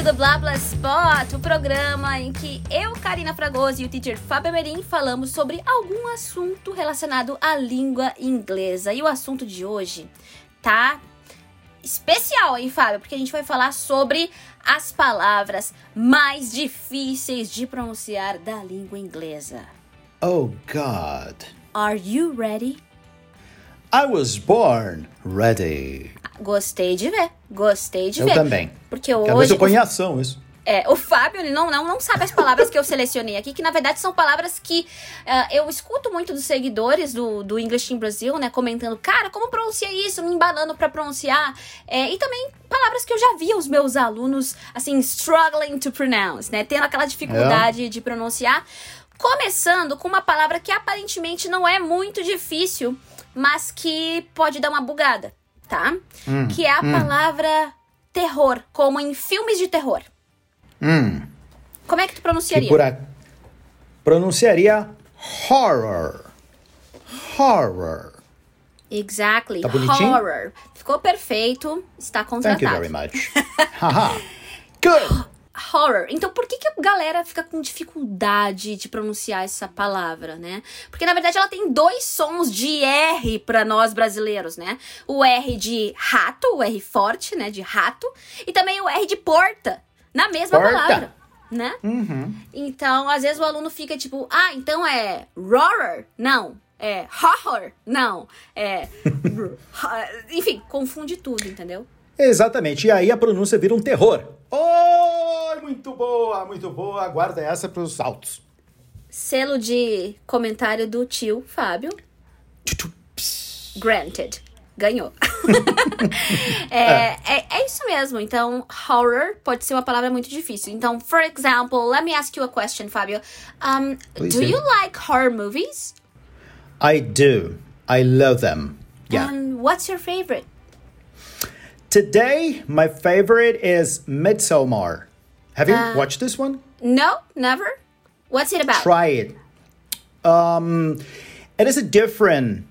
to the Blah Blah Spot, o programa em que eu, Karina Fragoso e o teacher Fábio Merim falamos sobre algum assunto relacionado à língua inglesa. E o assunto de hoje tá especial, hein, Fábio? Porque a gente vai falar sobre as palavras mais difíceis de pronunciar da língua inglesa. Oh God. Are you ready? I was born ready. Gostei de ver, gostei de Eu ver. também. Porque hoje se eu ponho em ação isso. É, o Fábio, ele não, não, não sabe as palavras que eu selecionei aqui, que na verdade são palavras que ah, eu escuto muito dos seguidores do, do English in Brasil, né, comentando, cara, como pronuncia isso? Me embalando pra pronunciar. É, e também palavras que eu já via os meus alunos, assim, struggling to pronounce, né, tendo aquela dificuldade de pronunciar. Começando com uma palavra que aparentemente não é muito difícil, mas que pode dar uma bugada, tá? que é a palavra terror, como em filmes de terror. Hum. Como é que tu Que pronunciaria? por a... pronunciaria horror. Horror. Exactly. Tá bonitinho? Horror. Ficou perfeito. Está Thank you contratado. very much. Haha. Good. Horror. Então, por que, que a galera fica com dificuldade de pronunciar essa palavra, né? Porque, na verdade, ela tem dois sons de R para nós brasileiros, né? O R de rato, o R forte, né? De rato. E também o R de porta, na mesma Porta. palavra, né? Uhum. Então, às vezes o aluno fica tipo, ah, então é roar? Não. É horror? Não. É. Enfim, confunde tudo, entendeu? Exatamente. E aí a pronúncia vira um terror. Oh, muito boa, muito boa. Guarda essa para os altos. Selo de comentário do tio Fábio. Granted. Ganhou. é, é, é isso mesmo. Então, horror pode ser uma palavra muito difícil. Então, for example, let me ask you a question, Fábio. Um, Please do do. you like horror movies? I do. I love them. Yeah. And what's your favorite? Today, my favorite is Midsommar. Have you Uh, watched this one? No, never. What's it about? Try it. Um, it is a different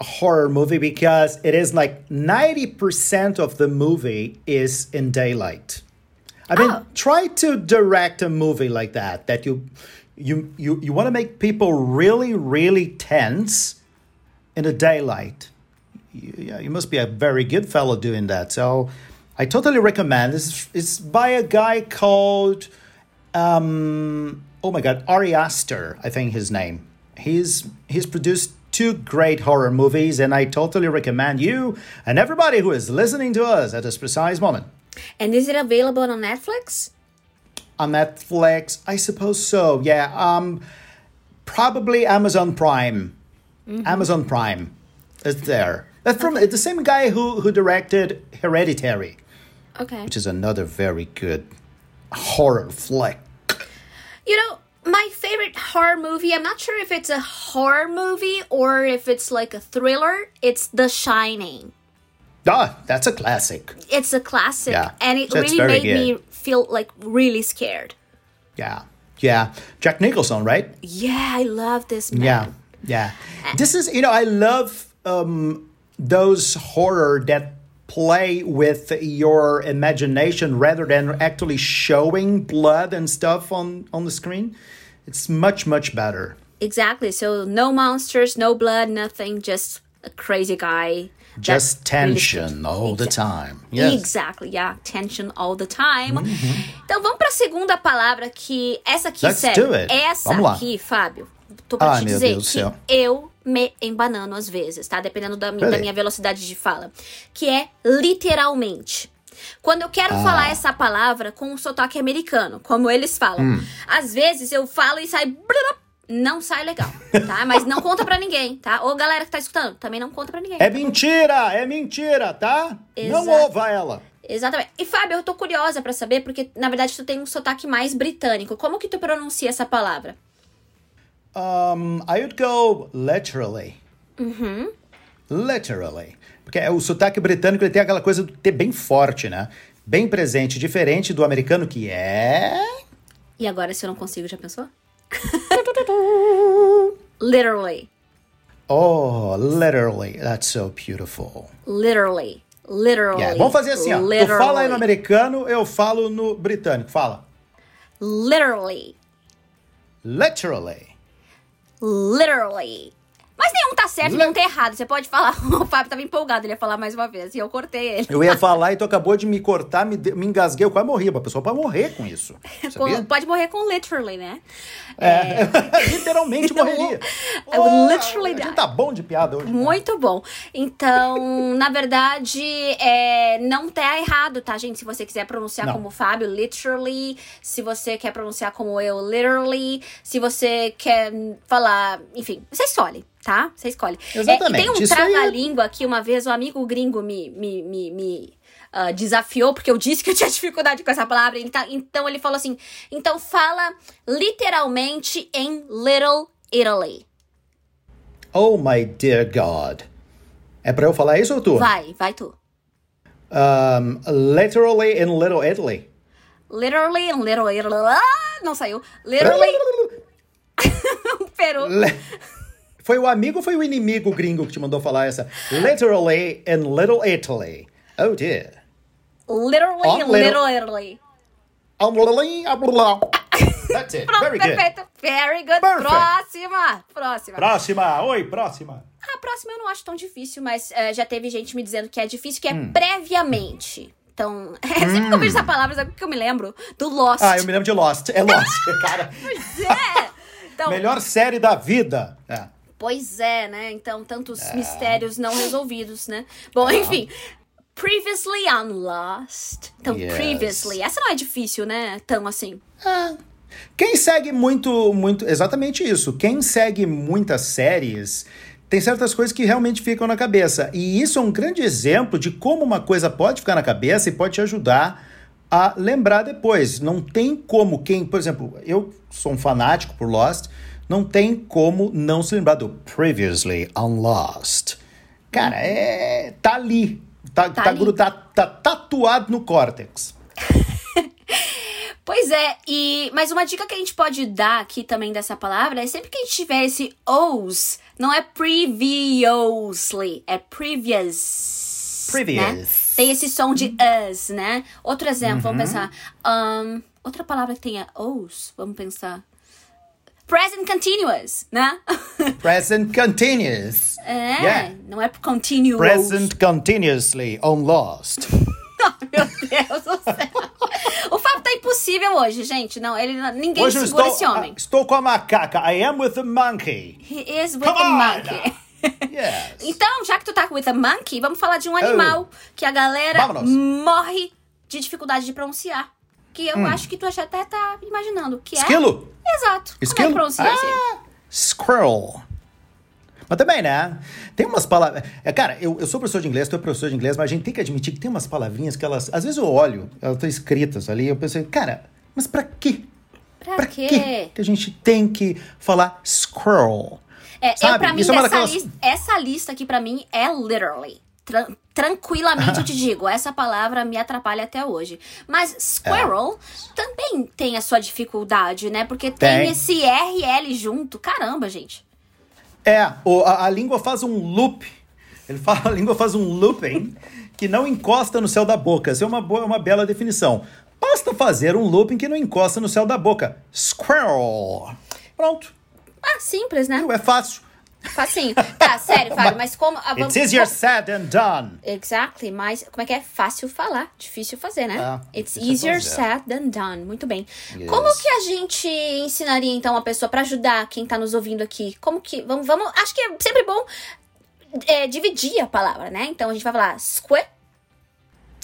horror movie because it is like 90% of the movie is in daylight. I mean, Oh. try to direct a movie like that that you you you, you want to make people really really tense in the daylight. You, yeah, you must be a very good fellow doing that. So, I totally recommend. This is it's by a guy called um, oh my god, Ari Aster, I think his name. He's he's produced two great horror movies, and I totally recommend you and everybody who is listening to us at this precise moment. And is it available on Netflix? On Netflix, I suppose so. Yeah, um, probably Amazon Prime. Amazon Prime, is there. That's from the same guy who who directed Hereditary, Okay. which is another very good horror flick. You know, my favorite horror movie, I'm not sure if it's a horror movie or if it's like a thriller, it's The Shining. Ah, that's a classic. It's a classic Yeah, and it so really made me feel like really scared. Yeah, yeah. Jack Nicholson, right? Yeah, I love this man. Yeah, yeah. This is, you know, I love um, those horror that play with your imagination rather than actually showing blood and stuff on on the screen. It's much much better. Exactly. So no monsters, no blood, nothing, just a crazy guy. Just tension all the time. Yes. Exactly, yeah, tension all the time. Mm-hmm. Então vamos para a segunda palavra que essa aqui. Let's sério, do it. essa Vamos lá. aqui, Fábio. Tô pra Ai, te dizer que céu. eu me embanano às vezes, tá? Dependendo da, mi- da minha velocidade de fala, que é literalmente. Quando eu Ah. quero falar essa palavra com um sotaque americano, como eles falam, Hum. às vezes eu falo e sai não sai legal, tá? Mas não conta pra ninguém, tá? Ou galera que tá escutando, também não conta pra ninguém. É tá mentira, é mentira, tá? Não Exato. ouva ela. Exatamente. E Fábio, eu tô curiosa pra saber, porque na verdade tu tem um sotaque mais britânico. Como que tu pronuncia essa palavra? Um, I would go literally. Literally. Porque o sotaque britânico ele tem aquela coisa de ter bem forte, né? Bem presente, diferente do americano que é. E agora, se eu não consigo, já pensou? Literally. Oh, literally. That's so beautiful. Literally. Literally. Yeah, Vamos fazer assim, ó. Tu Literally. fala aí no americano, eu falo no britânico. Fala. Literally. Literally. Literally. Mas nenhum tá certo Le- nenhum tá errado. Você pode falar. O Fábio tava empolgado, ele ia falar mais uma vez. E eu cortei ele. Eu ia falar e tu acabou de me cortar, me, de- me engasguei, eu quase morri. A pessoa pode morrer com isso. Com- pode morrer com literally, né? É. Literalmente morreria. Eu Oh, literally a gente tá bom de piada hoje. Muito bom. Então, na verdade, é, não tá errado, tá, gente? Se você quiser pronunciar Não. como Fábio, literally. Se você quer pronunciar como eu, literally. Se você quer falar, enfim, você escolhe, tá? Você escolhe. É, Exatamente. e tem um aí é- trava-língua que uma vez um amigo gringo me, me, me, me, ah, desafiou, porque eu disse que eu tinha dificuldade com essa palavra. Então, então ele falou assim: então fala literalmente em Little Italy. Oh my dear God. É pra eu falar isso ou tu? Vai, vai tu. Um, literally in Little Italy. Literally in Little Italy. Ah, não saiu. Literally Peru. Foi o amigo ou foi o inimigo gringo que te mandou falar essa? Literally in Little Italy. Oh dear. Literally in Little, little- Italy. That's it. Pronto, Very good. perfeito. Very good. Perfect. Próxima. Próxima. Próxima. Oi, próxima. A próxima eu não acho tão difícil, mas eh, já teve gente me dizendo que é difícil, que é Hum. previamente. Então, sempre que eu vejo essa palavra, sabe o que eu me lembro? Do Lost. Ah, eu me lembro de Lost. É Lost, cara. É. Então, Melhor série da vida. É. Pois é, né? Então, tantos mistérios não resolvidos, né? Bom, enfim. Previously on Lost. Então, Yes. previously. Essa não é difícil, né? Tão assim. Quem segue muito, muito. Exatamente isso. Quem segue muitas séries tem certas coisas que realmente ficam na cabeça. E isso é um grande exemplo de como uma coisa pode ficar na cabeça e pode te ajudar a lembrar depois. Não tem como quem, por exemplo, eu sou um fanático por Lost, não tem como não se lembrar do Previously on Lost. Cara, é. tá ali. Tá, Tá tá, ali. tá- tá tatuado no córtex. Pois é, e mas uma dica que a gente pode dar aqui também dessa palavra é sempre que a gente tiver esse os, não é previously, é previous. Previous. né? Tem esse som de us, né? Outro exemplo, vamos pensar. Ahn, outra palavra que tenha os, vamos pensar. Present continuous, né? Present continuous. é, Yeah. não é continuous. Present continuously on Lost. Meu Deus do céu. O Fábio tá impossível hoje, gente. Não, ele ninguém Hoje segura estou, esse homem. ah, estou com a macaca. I am with the monkey. He is with Come on! monkey. Yes. Então, já que tu tá with a monkey, vamos falar de um animal que a galera Oh. Vámonos. morre de dificuldade de pronunciar. Que eu acho que tu já até tá imaginando. Que é. Hum. Esquilo. Exato. Como é Esquilo? que esse? Ah, squirrel. Mas também, né? Tem umas palavras. É, cara, eu, eu sou professor de inglês, tu é professor de inglês, mas a gente tem que admitir que tem umas palavrinhas que elas. Às vezes eu olho, elas estão escritas ali, eu pensei, cara, mas pra quê? Pra, Pra quê? quê que a gente tem que falar squirrel? É, eu, Sabe? pra mim, é uma essa, daquelas- lista, essa lista aqui pra mim é literally. Tran- tranquilamente eu te digo, essa palavra me atrapalha até hoje. Mas squirrel também tem a sua dificuldade, né? Porque tem, Tem. esse RL junto. Caramba, gente. É, o- a, a língua faz um loop. Ele fala, a língua faz um looping que não encosta no céu da boca. Essa é uma, boa, uma bela definição. Basta fazer um looping que não encosta no céu da boca. Squirrel. Pronto. Ah, simples, né? É fácil. Facinho. Tá, sério, Fábio, mas como. ah, vamos- It's easier said than done. Exactly, mas como é que é? Fácil falar, difícil fazer, né? Ah, It's difícil easier fazer. said than done. Muito bem. Yes. Como que a gente ensinaria, então, uma pessoa pra ajudar quem tá nos ouvindo aqui? Como que. Vamos, vamos. Acho que é sempre bom é, dividir a palavra, né? Então a gente vai falar square.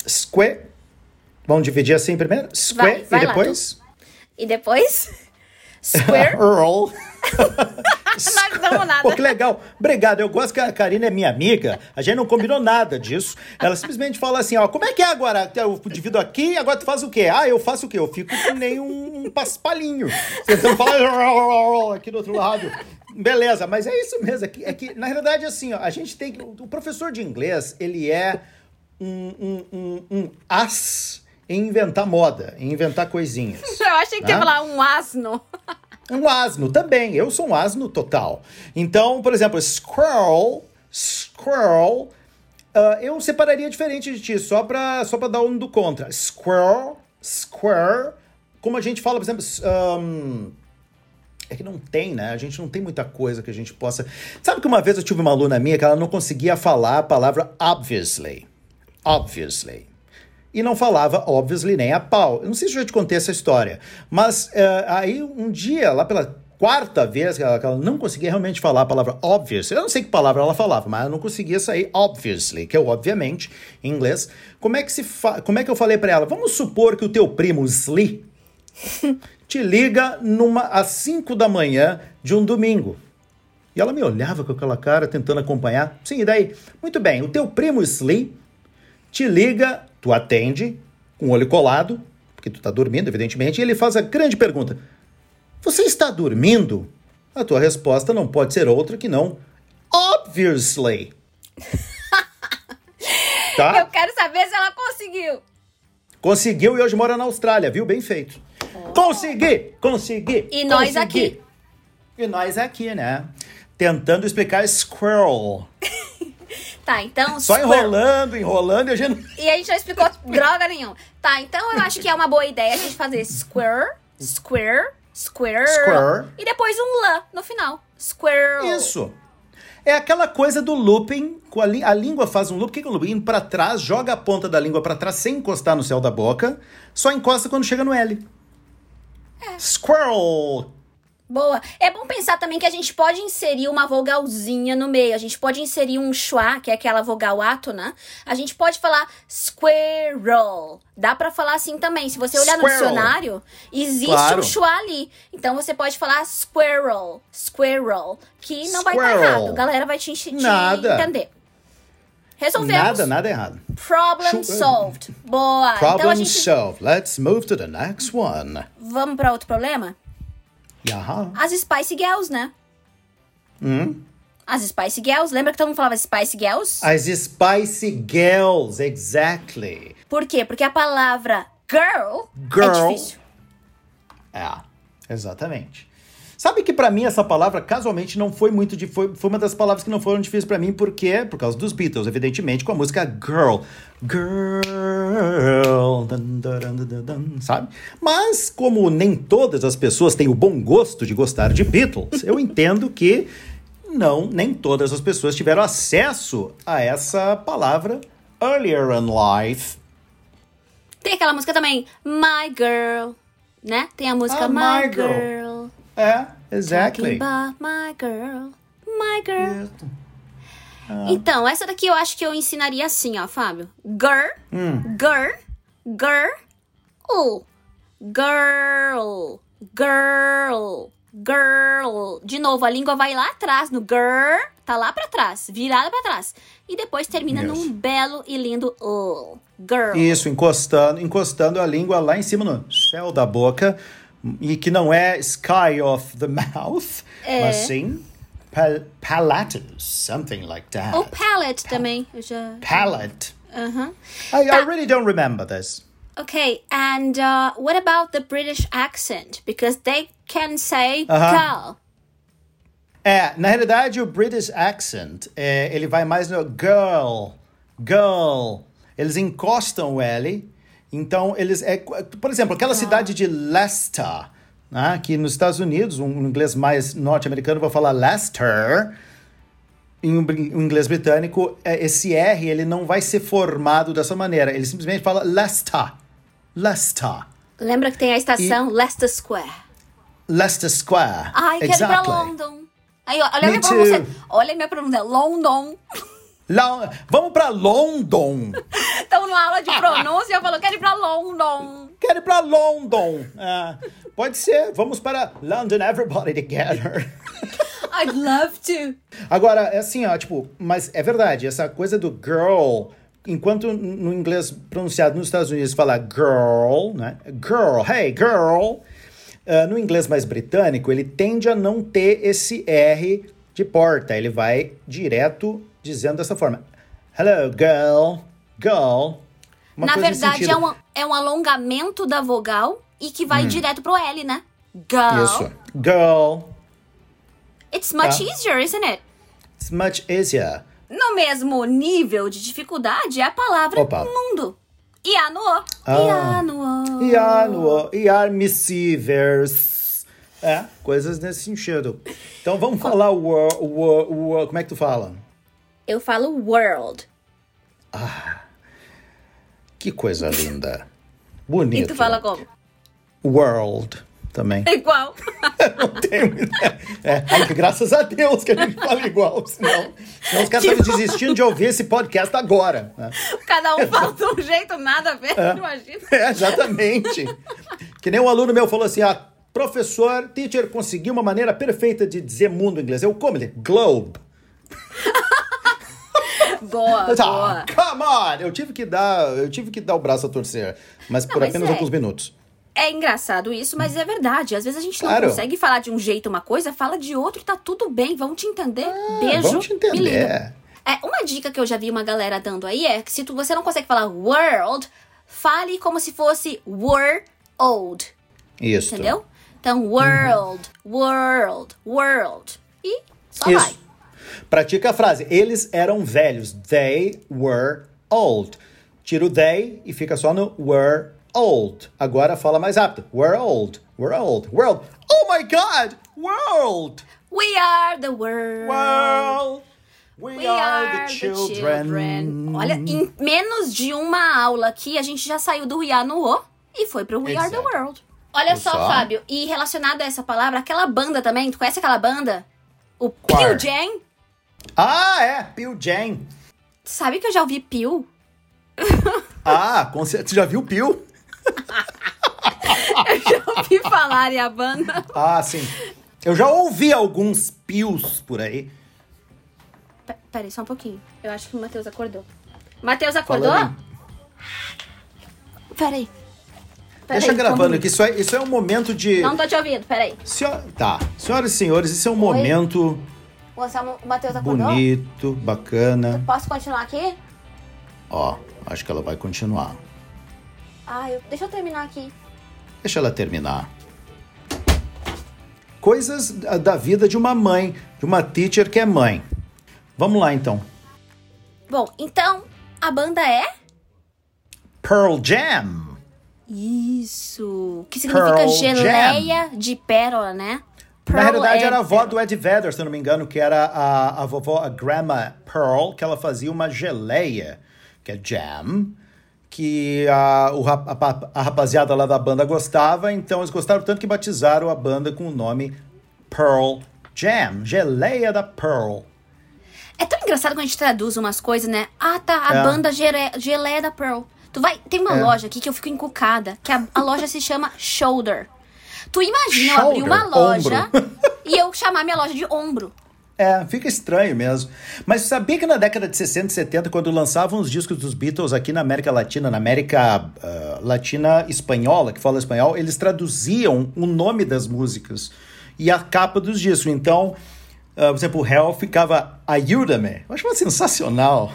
Sque. Vamos dividir assim primeiro? Sque Vai, vai e lá, depois? E depois. Square. Earl. Não damos nada. Pô, que legal. Obrigado. Eu gosto que a Karina é minha amiga. A gente não combinou nada disso. Ela simplesmente fala assim, ó, como é que é agora? Eu divido aqui, agora tu faz o quê? Ah, eu faço o quê? Eu fico que nem um, paspalinho. Tentando falar aqui do outro lado. Beleza, mas é isso mesmo. É que, é que na realidade, assim, ó, a gente tem que... O professor de inglês, ele é um, um, um, um as em inventar moda, em inventar coisinhas. Eu achei que ia Ah. falar um asno. Um asno também. Eu sou um asno total. Então, por exemplo, squirrel, squirrel Uh, eu separaria diferente de ti, só pra, só pra dar um do contra. Squirrel, square, como a gente fala, por exemplo, um, é que não tem, né? A gente não tem muita coisa que a gente possa. Sabe que uma vez eu tive uma aluna minha que ela não conseguia falar a palavra obviously. Obviously. E não falava obviously nem a pau. Eu não sei se eu já te contei essa história, mas uh, aí um dia, lá pela quarta vez que ela, que ela, não conseguia realmente falar a palavra obvious. Eu não sei que palavra ela falava, mas ela não conseguia sair obviously, que é obviamente em inglês. Como é que se como é que eu falei para ela? Vamos supor que o teu primo Sli te liga numa às 5 da manhã de um domingo. E ela me olhava com aquela cara tentando acompanhar. Sim, e daí? Muito bem, o teu primo Sli te liga, tu atende com o olho colado, porque tu tá dormindo, evidentemente, e ele faz a grande pergunta: você está dormindo? A tua resposta não pode ser outra que não. Obviously. tá? Eu quero saber se ela conseguiu. Conseguiu e hoje mora na Austrália, viu? Bem feito. Oh. Consegui! Consegui! E nós aqui. E nós aqui, né? Tentando explicar squirrel. Tá, então. Só enrolando, enrolando e a gente. E a gente não explicou droga nenhuma. Tá, então eu acho que é uma boa ideia a gente fazer square, square, Square. Square. E depois um lá no final. Square. Isso. É aquela coisa do looping, a, a língua faz um loop, o que é o looping? Indo pra trás, joga a ponta da língua para trás sem encostar no céu da boca, só encosta quando chega no L. É. Squirrel. Boa. É bom pensar também que a gente pode inserir uma vogalzinha no meio. A gente pode inserir um schwa, que é aquela vogal átona. Né? A gente pode falar squirrel. Dá para falar assim também. Se você olhar Squirrel. no dicionário, existe claro. um schwa ali. Então você pode falar squirrel, squirrel, que não Squirrel. vai estar errado. A galera vai te, te nada. entender. Resolvemos. Nada, nada errado. Problem solved. Boa. Problem então gente... solved. Let's move to the next one. Vamos para outro problema? Aham. As Spice Girls, né? Hum? As Spice Girls. Lembra que todo mundo falava Spice Girls? As Spice Girls, exactly. Por quê? Porque a palavra girl, girl é difícil. É, exatamente. Sabe que para mim essa palavra casualmente não foi muito de foi, foi uma das palavras que não foram difíceis para mim porque por causa dos Beatles, evidentemente, com a música Girl. Girl, dun, dun, dun, sabe? Mas como nem todas as pessoas têm o bom gosto de gostar de Beatles, eu entendo que não, nem todas as pessoas tiveram acesso a essa palavra earlier in life. Tem aquela música também, My Girl, né? Tem a música ah, My, My Girl. Girl. É, exactly. my girl, my girl. Ah. Então, essa daqui eu acho que eu ensinaria assim, ó, Fábio. Girl, hum. girl, girl, oh, girl, girl, girl. De novo, a língua vai lá atrás no girl, tá lá para trás, virada para trás. E depois termina yes. num belo e lindo oh, girl. Isso, encostando, encostando a língua lá em cima no céu da boca e que não é sky of the mouth, é. mas sim pal palatus, something like that. Ou palate também. Eu já... Palate. Uh -huh. I. I really don't remember this. Okay, and uh, what about the British accent? Because they can say uh -huh. girl. É, na realidade o British accent, é, ele vai mais no girl, girl. Eles encostam o L então, eles. É, por exemplo, aquela ah. cidade de Leicester, né, que nos Estados Unidos, um inglês mais norte-americano vai falar Leicester. Em um inglês britânico, é, esse R ele não vai ser formado dessa maneira. Ele simplesmente fala Leicester. Leicester. Lembra que tem a estação e... Leicester Square. Leicester Square. Ai, quero exactly. ir pra London. Aí, olha Me minha pronúncia. Olha minha pronúncia. London. La... Vamos pra London. Estamos numa aula de pronúncia e eu falo, quero ir pra London. Quero ir pra London. É, pode ser. Vamos para London, everybody together. I'd love to. Agora, é assim, ó, tipo, mas é verdade, essa coisa do girl, enquanto no inglês pronunciado nos Estados Unidos fala girl, né? Girl, hey, girl. Uh, no inglês mais britânico, ele tende a não ter esse R de porta. Ele vai direto dizendo dessa forma: Hello, girl, girl. Uma Na verdade, é um, é um alongamento da vogal e que vai hum. direto pro L, né? Girl. Isso. Girl. It's much uh, easier, isn't it? It's much easier. No mesmo nível de dificuldade é a palavra Opa. mundo. Ianuo. Ah. Ianuo. Iar, iar missivers. É, coisas nesse sentido. Então vamos falar o o o como é que tu fala? Eu falo world. Que coisa linda. E Bonito. tu fala como? World também. Igual. Não tem é, que graças a Deus que a gente fala igual, senão, senão os caras estavam desistindo de ouvir esse podcast agora. né? Cada um fala de um jeito, nada a ver, imagina. É, exatamente. Que nem um aluno meu falou assim: ah, professor, teacher, conseguiu uma maneira perfeita de dizer mundo em inglês. Eu, como ele? Globe. Boa, Ah, boa. come on! Eu tive que dar, eu tive que dar o braço a torcer, mas por mas apenas é. alguns minutos. É engraçado isso, mas é verdade. Às vezes a gente Claro. não consegue falar de um jeito uma coisa, fala de outro e tá tudo bem. Vamos te entender. Beijo. Ah, vamos te entender. É, uma dica que eu já vi uma galera dando aí é que se tu, você não consegue falar world, fale como se fosse were old. Isso. Entendeu? Então, world, world, world. E só vai. Pratica a frase. Eles eram velhos. They were old. Tira o they e fica só no were old. Agora fala mais rápido. We're old. We're old. World. Oh my God! World! We are the world. World! We, We are, the children. Olha, em menos de uma aula aqui, a gente já saiu do We Are no O e foi pro We Are the. World. Olha só, só? Fábio, e relacionado a essa palavra, aquela banda também, tu conhece aquela banda? O? Pearl Jam? Ah, é. Pio Jam. Sabe que eu já ouvi Pio? Ah, com certeza. Você já viu Pio? Já ouvi falarem a banda. Ah, sim. Eu já ouvi alguns pios por aí. Pe- Peraí, só um pouquinho. Eu acho que o Matheus acordou. Matheus acordou? Falando Peraí. Peraí, Deixa um gravando aqui. Isso é, isso é um momento de. Não tô te ouvindo, peraí. Senhor- Tá. Senhoras e senhores, isso é um momento O Anselmo- o Matheus acordou? bonito, bacana. Posso continuar aqui? Ó, acho que ela vai continuar. Ah, eu... deixa eu terminar aqui. Deixa ela terminar. Coisas da da vida de uma mãe, de uma teacher que é mãe. Vamos lá então. Bom, então, a banda é... Pearl Jam. Isso. Que significa Pearl geleia de pérola, né? Na Pearl realidade, é era a avó do Ed Vedder, se eu não me engano, que era a, a vovó, a Grandma Pearl, que ela fazia uma geleia, que é jam, que a, o a, a rapaziada lá da banda gostava, então eles gostaram tanto que batizaram a banda com o nome Pearl Jam, geleia da Pearl. É tão engraçado quando a gente traduz umas coisas, né? Ah, tá, a É. banda gere- geleia da Pearl. Tu vai... Tem uma É. loja aqui que eu fico encucada, que a, a loja se chama Shoulder. Tu imagina eu abrir uma Shoulder, loja ombro. e eu chamar minha loja de ombro. É, fica estranho mesmo. Mas sabia que na década de 60 e 70, quando lançavam os discos dos Beatles aqui na América Latina, na América ah, Latina espanhola, que fala espanhol, eles traduziam o nome das músicas e a capa dos discos. Então, ah, por exemplo, o Hell ficava Ayúdame. Eu acho sensacional.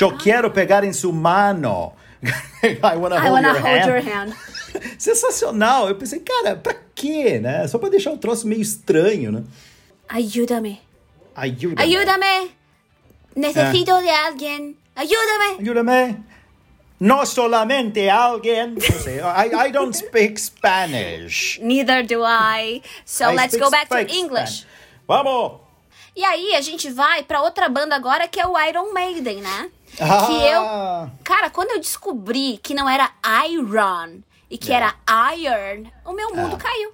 Eu quero pegar em sua mano. I wanna I hold, wanna your, hold hand. your hand. Sensacional. Eu pensei, cara, pra quê, né? Só pra deixar o troço meio estranho, né? Ayúdame. Ayúdame. Ayúdame. Necesito É. de alguien. Ayúdame. Ayúdame. No solamente alguien. I, I don't speak Spanish. Neither do I. So I let's go back to English. Spanish. Vamos! E aí a gente vai pra outra banda agora que é o Iron Maiden, né? Ah. Que eu. Cara, quando eu descobri que não era Iron e que É. era Iron, o meu mundo caiu.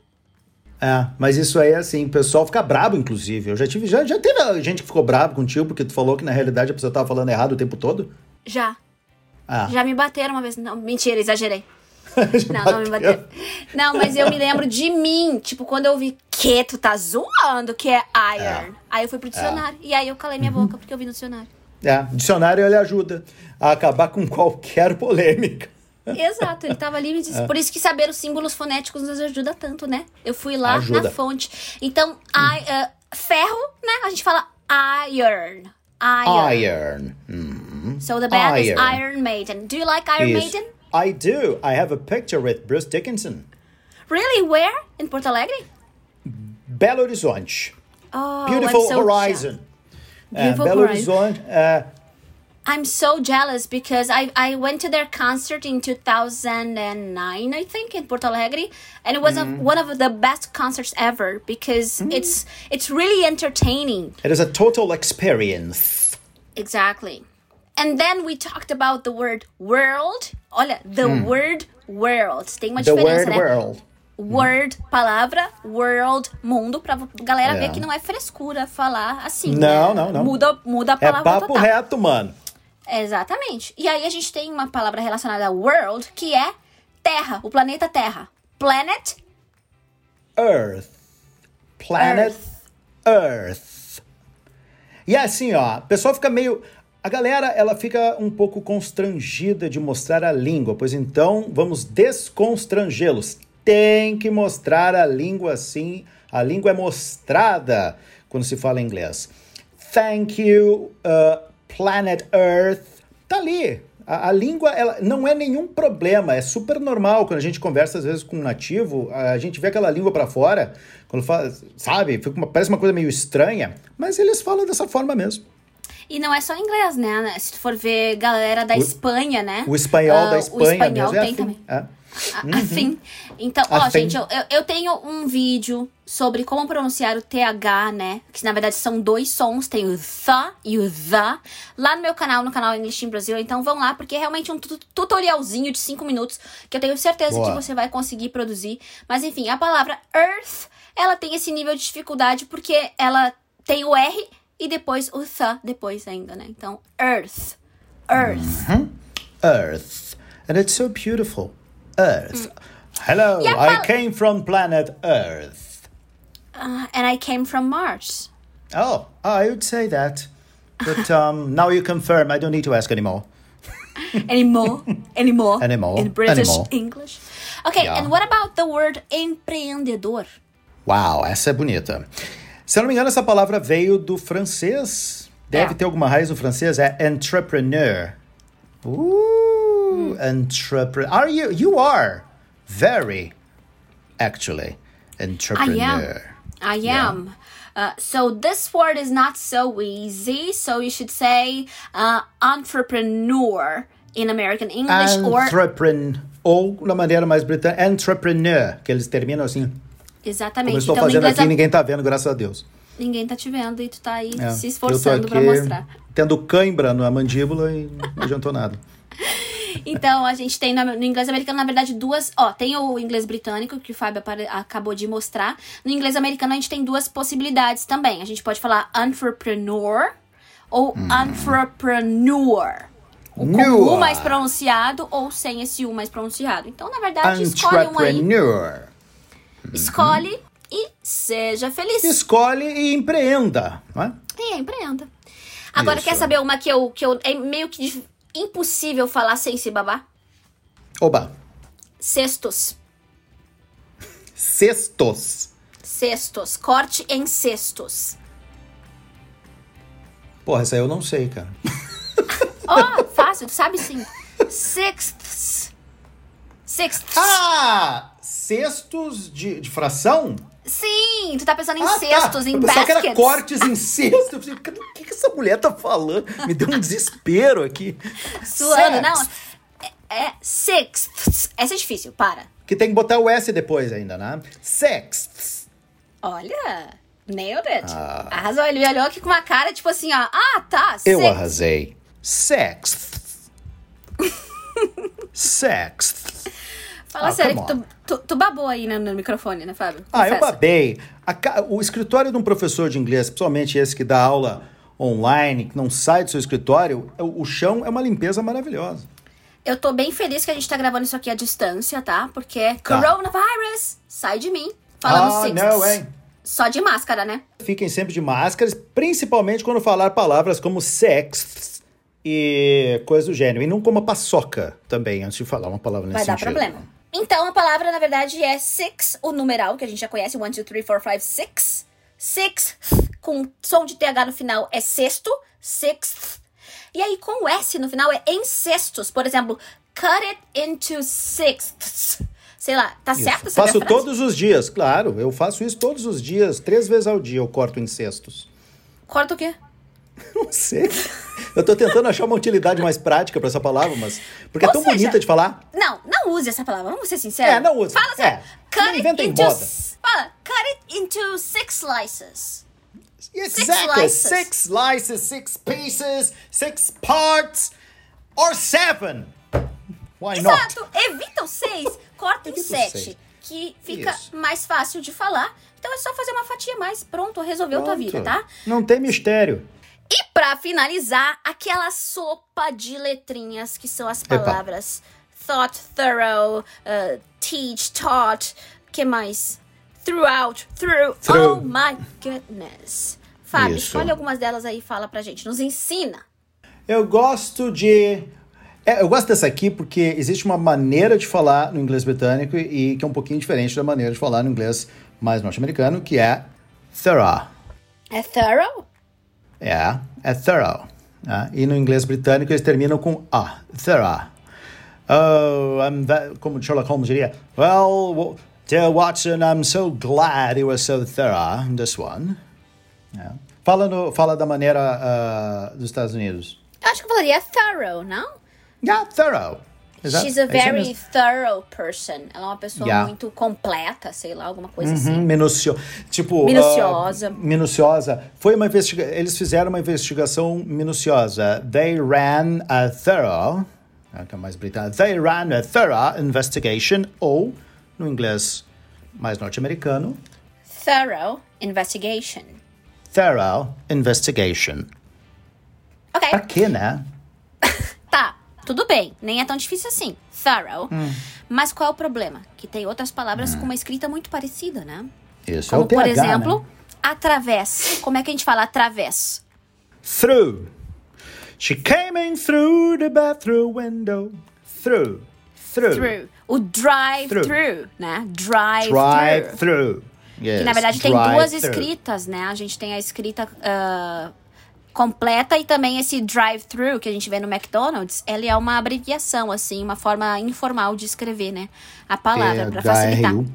É, mas isso aí, assim, o pessoal fica brabo, inclusive. Eu já tive, já, já teve gente que ficou brabo contigo porque tu falou que na realidade a pessoa tava falando errado o tempo todo? Já. Ah. Já me bateram uma vez. Não, mentira, exagerei. Não, não me bateram. Não, mas eu me lembro de mim. Tipo, quando eu vi que tu tá zoando que é Iron. Aí eu fui pro dicionário. E aí eu calei minha boca porque eu vi no dicionário. É, o dicionário ele ajuda a acabar com qualquer polêmica. Exato, ele tava ali e me É. disse. Por isso que saber os símbolos fonéticos nos ajuda tanto, né? Eu fui lá Ajuda. na fonte. Então, I- uh, ferro, né? A gente fala iron. Iron. Iron. Hum, So the band is Iron. Iron Maiden. Do you like Iron. Maiden? I do. I have a picture with Bruce Dickinson. Really? Where? In Porto Alegre? Belo Horizonte. Oh, Beautiful so horizon. É, Beautiful uh, Belo Horizon. Horizonte. é, I'm so jealous because I, I went to their concert in 2009, I think, in Porto Alegre, and it was a, mm-hmm. one of the best concerts ever because mm. it's it's really entertaining. it is a total experience. Exactly. And then we talked about the word world. Olha, the mm. word world. Tem uma The diferença, word né? world. Word, palavra, world, mundo, pra galera É. ver que não é frescura falar assim. Não, né? não, não. Muda, muda a É palavra papo total. reto, mano. Exatamente. E aí a gente tem uma palavra relacionada a world, que é terra, o planeta Terra. Planet, Earth. Planet Earth. E é assim, ó, a pessoa fica meio. A galera, ela fica um pouco constrangida de mostrar a língua, pois então vamos desconstrangê-los. Tem que mostrar a língua assim. A língua é mostrada quando se fala inglês. Thank you, uh, Planet Earth. Tá ali. A, a língua ela não é nenhum problema, é super normal quando a gente conversa às vezes com um nativo, a gente vê aquela língua pra fora, quando fala, sabe, fica uma- parece uma coisa meio estranha, mas eles falam dessa forma mesmo. e não é só inglês, né? Se tu for ver galera da O- Espanha, né? O espanhol Ah, da O Espanha espanhol mesmo é tem assim, também. é. A- Assim. Então, ó, Assim. gente, eu, eu, tenho um vídeo sobre como pronunciar o TH, né? Que na verdade são dois sons, tem o th e o the, lá no meu canal, no canal English in Brasil. Então vão lá, porque é realmente um tu- tutorialzinho de cinco minutos que eu tenho certeza Boa. que você vai conseguir produzir. Mas enfim, a palavra earth, ela tem esse nível de dificuldade porque ela tem o R e depois o th depois ainda, né? Então, earth. Earth. Earth. And it's so beautiful. Earth. Hello, E a I came from planet Earth. Uh, and I came from Mars. Oh, I would say that. But um, now you confirm, I don't need to ask anymore. anymore, anymore, Anymore, in British anymore. English. Okay, Yeah. and what about the word empreendedor? Wow, essa é bonita. Se eu não me engano, essa palavra veio do francês. Deve É. ter alguma raiz no francês. É entrepreneur. Uh, entrepreneur. Are you? You are very, actually, I entrepreneur. am. I am. Uh, so this word is not so easy. So you should say uh, entrepreneur in American English or Entrepreneur. Ou, na maneira mais britânica, entrepreneur, que eles terminam assim. Como exatamente. eu estou então, fazendo aqui, ninguém tá vendo, graças a Deus. ninguém tá te vendo e tu tá aí É, se esforçando aqui mostrar. tendo cãibra na mandíbula e não adiantou nada. Então, a gente tem no, inglês americano, na verdade, duas. Ó, tem o inglês britânico, que o Fábio acabou de mostrar. No inglês americano, a gente tem duas possibilidades também. A gente pode falar entrepreneur ou Hum. entrepreneur. O com. U mais pronunciado ou sem esse U mais pronunciado. Então, na verdade, escolhe um aí. Entrepreneur. Escolhe e seja feliz. Escolhe e empreenda, não é? E empreenda. Agora, Isso. quer saber uma que eu, que eu. É meio que impossível falar sem se babar? Oba. Cestos. Cestos. Cestos. Corte em cestos. Porra, essa aí eu não sei, cara. Ó, fácil, tu sabe sim. Sixths. Sixths. Ah! Cestos de, de fração? Sim, tu tá pensando em Ah, cestos, tá. em eu pensava que baskets. era cortes em cestos. Eu falei, "Cara, o que, que essa mulher tá falando? Me deu um desespero aqui. Suando, não. É, é sixths. Essa é difícil, para. Que tem que botar o S depois ainda, né? Sexts. Olha, nailed it. Arrasou, ele olhou aqui com uma cara, tipo assim, ó. Ah, tá, Eu six- arrasei. Sexts. Sexts. Fala Ah, sério, que tu, tu, tu babou aí no, no microfone, né, Fábio? Ah, eu Confessa. babei. A o escritório de um professor de inglês, principalmente esse que dá aula online, que não sai do seu escritório, o, o chão é uma limpeza maravilhosa. Eu tô bem feliz que a gente tá gravando isso aqui à distância, tá? Porque Tá. coronavirus, sai de mim. Falando ah, não, hein? Só de máscara, né? Fiquem sempre de máscaras, principalmente quando falar palavras como sex e coisa do gênero. E não como paçoca também, antes de falar uma palavra nesse Vai dar sentido. problema. Então, a palavra, na verdade, é six, o numeral, que a gente já conhece, one, two, three, four, five, six. Six, com som de TH no final, é sexto, sixth. E aí, com o S no final, é em sextos. Por exemplo, cut it into sixths. Sei lá, tá Isso. certo essa Faço todos os dias, claro. Eu faço isso todos os dias, três vezes ao dia eu corto em cestos. Corta o quê? Não sei. Eu tô tentando achar uma utilidade mais prática pra essa palavra, mas. Porque é Ou tão seja, bonita de falar. Não, não use essa palavra. Vamos ser sinceros. É, não use. Fala sério. É, Cut não it inventem into. moda. Fala. Cut it into six slices. Exactly. slices. Six slices, six pieces, six parts, or seven. Why not? Exato. Evita o seis, corta em Evita sete. seis. Que fica Isso. mais fácil de falar. Então é só fazer uma fatia mais. Pronto, resolveu tua vida, Pronto. tá? Não tem mistério. E pra finalizar, aquela sopa de letrinhas que são as Epa. palavras thought, thorough, uh, teach, taught, que mais? Throughout, through. Through. Oh my goodness. Fábio, Isso. escolhe algumas delas aí e fala pra gente. Nos ensina. Eu gosto de. é, eu gosto dessa aqui porque existe uma maneira de falar no inglês britânico e que é um pouquinho diferente da maneira de falar no inglês mais norte-americano, que é thorough. É thorough? É, é thorough. né? E no inglês britânico eles terminam com a, thorough. Oh, I'm that, como Sherlock Holmes diria, well, dear Watson, I'm so glad you were so thorough in this one. É. Fala, no, fala da maneira ah, dos Estados Unidos. Eu acho que eu falaria thorough, não? Yeah, thorough. Exato, She's a é very mesmo. thorough person. Ela é uma pessoa Yeah. muito completa, sei lá, alguma coisa Uhum, assim. minucio... Tipo, Minuciosa. ah, minuciosa. Foi uma investiga... Eles fizeram uma investigação minuciosa. They ran a thorough. ah, Que é mais britânico. They ran a thorough investigation. Ou, no inglês mais norte-americano, Thorough investigation. thorough investigation. Ok. Pra quê, né? Tudo bem, nem é tão difícil assim. Thorough. Mas qual é o problema? Que tem outras palavras com uma escrita muito parecida, né? Isso Como, é o TH, por exemplo, né? através. Como é que a gente fala através? Through. She came in through the bathroom window. Through. Through. Through. O drive-through, né? Drive-through. Drive through. Yes, Que na verdade tem duas through. escritas, né? A gente tem a escrita ah, completa e também esse drive-through que a gente vê no McDonald's. Ele é uma abreviação, assim, uma forma informal de escrever, né? A palavra, É, pra facilitar. drive-thru.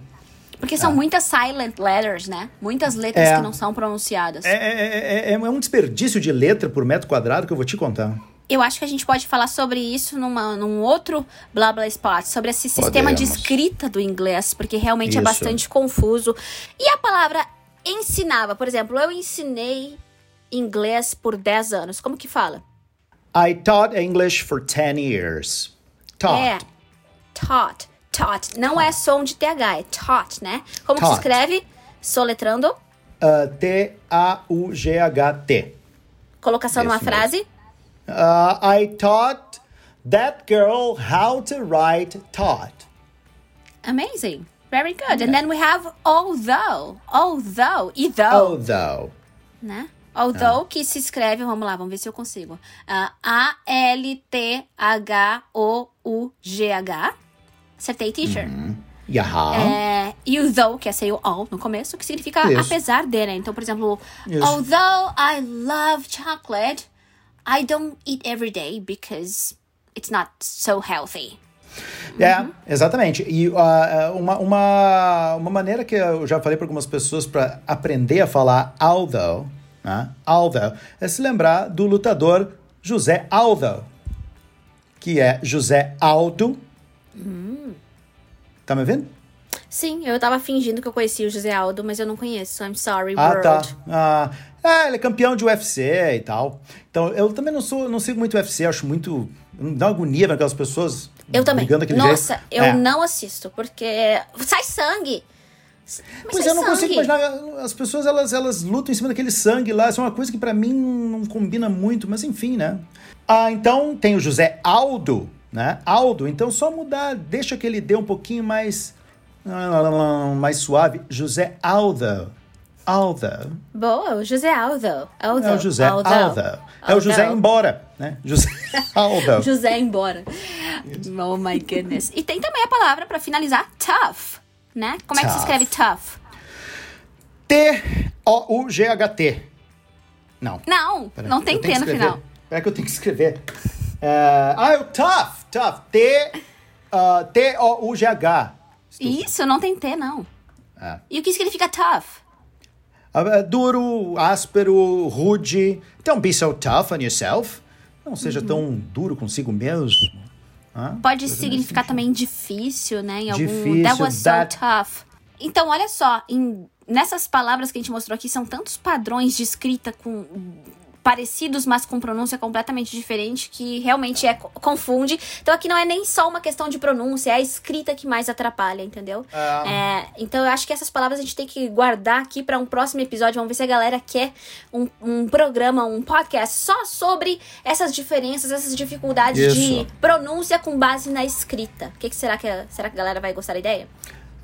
Porque são muitas silent letters, né? Muitas letras É. que não são pronunciadas. É, é, é, é um desperdício de letra por metro quadrado que eu vou te contar. Eu acho que a gente pode falar sobre isso numa, num outro Blá Blá Spot, sobre esse sistema de escrita do inglês, porque realmente é Isso. bastante confuso. E a palavra ensinava, por exemplo, eu ensinei inglês por 10 anos. Como que fala? I taught English for 10 years. Taught. É. Taught. Taught. Não é som de TH, é taught, né? Como que se Taught. escreve? Soletrando. Uh, T-A-U-G-H-T. Colocação numa Isso mesmo. frase. Uh, I taught that girl how to write taught. Amazing. Very good. And then we have although. Although. E though. Although. né? Although que se escreve, vamos lá, vamos ver se eu consigo. Ah, A-L-T-H-O-U-G-H. Acertei, teacher. Yaha. É, e o though, que é sem o all no começo, que significa Isso. apesar de, né? Então, por exemplo, Isso. although I love chocolate, I don't eat every day because it's not so healthy. É, exatamente. E uh, uh, uma, uma, uma maneira que eu já falei para algumas pessoas para aprender a falar although, né? although, é se lembrar do lutador José Aldo, que é José Aldo. Tá me ouvindo? Sim, eu tava fingindo que eu conhecia o José Aldo, mas eu não conheço. I'm sorry, Ah, world. tá. Ah, ah, ele é campeão de UFC e tal. Então, eu também não sou, não sigo muito UFC, acho muito. Dá agonia ver aquelas pessoas Eu também. Nossa, jeito. eu É. não assisto, porque sai sangue. Mas Pois sai eu não consigo sangue. imaginar. As pessoas elas, elas lutam em cima daquele sangue lá. Isso é uma coisa que pra mim não, combina muito, mas enfim, né? Ah, então tem o José Aldo, né? Aldo, então só mudar, deixa que ele dê um pouquinho mais. mais suave. José Aldo. Aldo. Boa, o José Aldo. Aldo. É o José Aldo. É o José embora, né? José Aldo. José embora. Oh my goodness. E tem também a palavra pra finalizar, tough, né? Como é que se escreve tough? T-O-U-G-H-T. Não. Não, Pera, não tem T no final. Espera que eu tenho que escrever. É, ah, é o tough, tough. T, ah, T-O-U-G-H. Isso, não tem T, não. É. E o que significa tough? Uh, duro, áspero, rude. Don't be so tough on yourself. Não seja Uhum. tão duro consigo mesmo. Hã? Pode Coisa significar também difícil, né? Em algum. Difícil, that was so that- tough. Então, olha só, em- nessas palavras que a gente mostrou aqui, são tantos padrões de escrita com parecidos, mas com pronúncia completamente diferente, que realmente é confunde. Então aqui não é nem só uma questão de pronúncia, é a escrita que mais atrapalha, entendeu? Ah. É, então eu acho que essas palavras a gente tem que guardar aqui para um próximo episódio. Vamos ver se a galera quer um, um programa, um podcast só sobre essas diferenças, essas dificuldades de Isso. pronúncia com base na escrita. O que, que será que será que a galera vai gostar da ideia?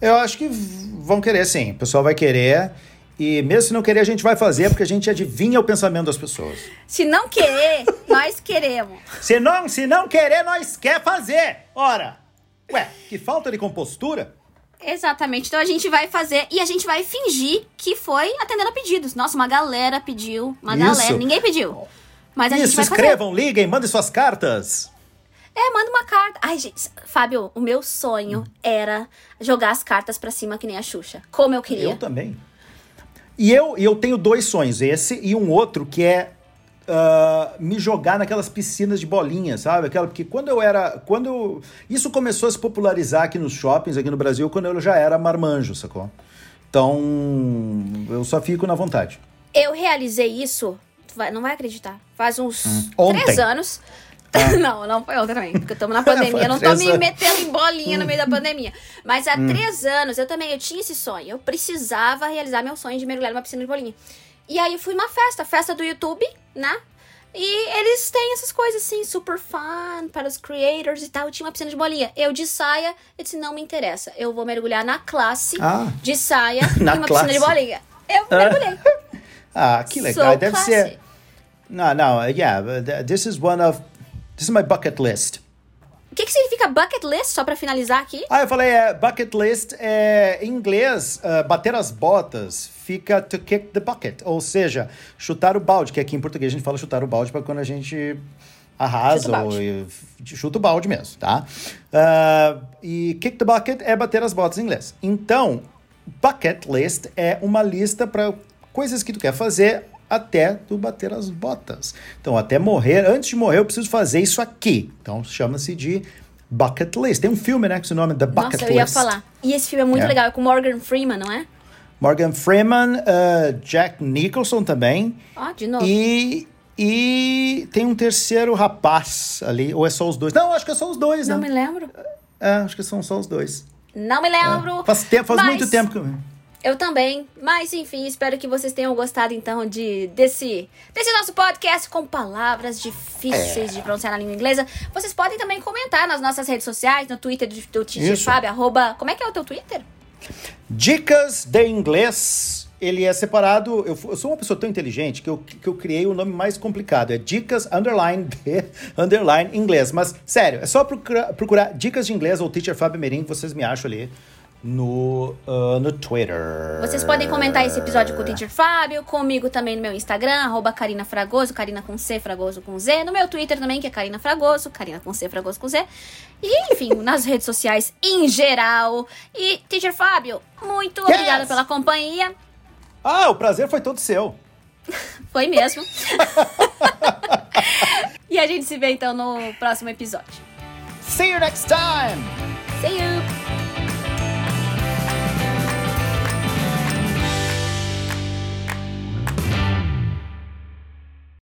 Eu acho que vão querer sim. O pessoal vai querer. E mesmo se não querer, a gente vai fazer, porque a gente adivinha o pensamento das pessoas. Se não querer, nós queremos. Se não, se não querer, nós quer fazer. Ora, ué, que falta de compostura. Exatamente. Então a gente vai fazer e a gente vai fingir que foi atendendo a pedidos. Nossa, uma galera pediu. Uma Isso. galera. Ninguém pediu. Mas a gente vai fazer. escrevam, liguem, mandem suas cartas. É, manda uma carta. Ai, gente, Fábio, o meu sonho era jogar as cartas pra cima que nem a Xuxa. Como eu queria. Eu também. E eu, eu tenho dois sonhos, esse e um outro que é ah, me jogar naquelas piscinas de bolinha, sabe? Aquela porque quando eu era, quando eu- isso começou a se popularizar aqui nos shoppings aqui no Brasil quando eu já era marmanjo, sacou? Então, eu só fico na vontade. Eu realizei isso, tu vai- não vai acreditar, faz uns Hum. Três anos. não, não foi ontem também, porque estamos na pandemia. Eu não tô me. Hum. metendo em bolinha no meio da pandemia. Mas há três anos eu também eu tinha esse sonho. Eu precisava realizar meu sonho de mergulhar numa piscina de bolinha. E aí eu fui numa festa, festa do YouTube, né? E eles têm essas coisas assim, super fun para os creators e tal. Eu tinha uma piscina de bolinha. Eu de saia, eu disse, não me interessa. Eu vou mergulhar na classe Ah. de saia Na uma classe. piscina de bolinha. Eu mergulhei. Ah, que legal. So Deve classy. ser. Não, não, yeah, th- this is one of this is my bucket list. O que, que significa bucket list, só pra finalizar aqui? Ah, eu falei, é, bucket list é, em inglês, ah, bater as botas fica to kick the bucket, ou seja, chutar o balde, que aqui em português a gente fala chutar o balde para quando a gente arrasa Chuta ou chuta o balde mesmo, tá? Ah, e kick the bucket é bater as botas em inglês. Então, bucket list é uma lista para coisas que tu quer fazer até tu bater as botas. Então, até morrer, antes de morrer, eu preciso fazer isso aqui. Então, chama-se de bucket list. Tem um filme, né, com esse nome, The Bucket Nossa, eu ia List. falar. E esse filme é muito É. legal, é com Morgan Freeman, não é? Morgan Freeman, uh, Jack Nicholson também. Ó, de novo. E, e tem um terceiro rapaz ali, ou é só os dois? Não, acho que é só os dois, Não né? me lembro. É, acho que são só os dois. Não me lembro. Faz, tempo, faz Mas muito tempo que eu... Também. Mas, enfim, espero que vocês tenham gostado, então, de desse, desse nosso podcast com palavras difíceis de pronunciar na língua inglesa. Vocês podem também comentar nas nossas redes sociais, no Twitter do, do Isso. Fábio, arroba... Como é que é o teu Twitter? Dicas de inglês. Ele é separado. Eu, eu sou uma pessoa tão inteligente que eu, que eu criei o nome mais complicado. É Dicas Underline de Underline Inglês. Mas, sério, é só procurar, procurar Dicas de Inglês ou Teacher Fábio Merim que vocês me acham ali no, ah, no Twitter. Vocês podem comentar esse episódio com o Teacher Fábio, comigo também no meu Instagram, arroba Karina Fragoso, Karina com C, Fragoso com Z, no meu Twitter também, que é Karina Fragoso, Karina com C, Fragoso com Z. E, enfim, nas redes sociais em geral. E, Teacher Fábio, muito Yes! obrigada pela companhia. Ah, o prazer foi todo seu. Foi mesmo. e a gente se vê então no próximo episódio. See you next time! See you!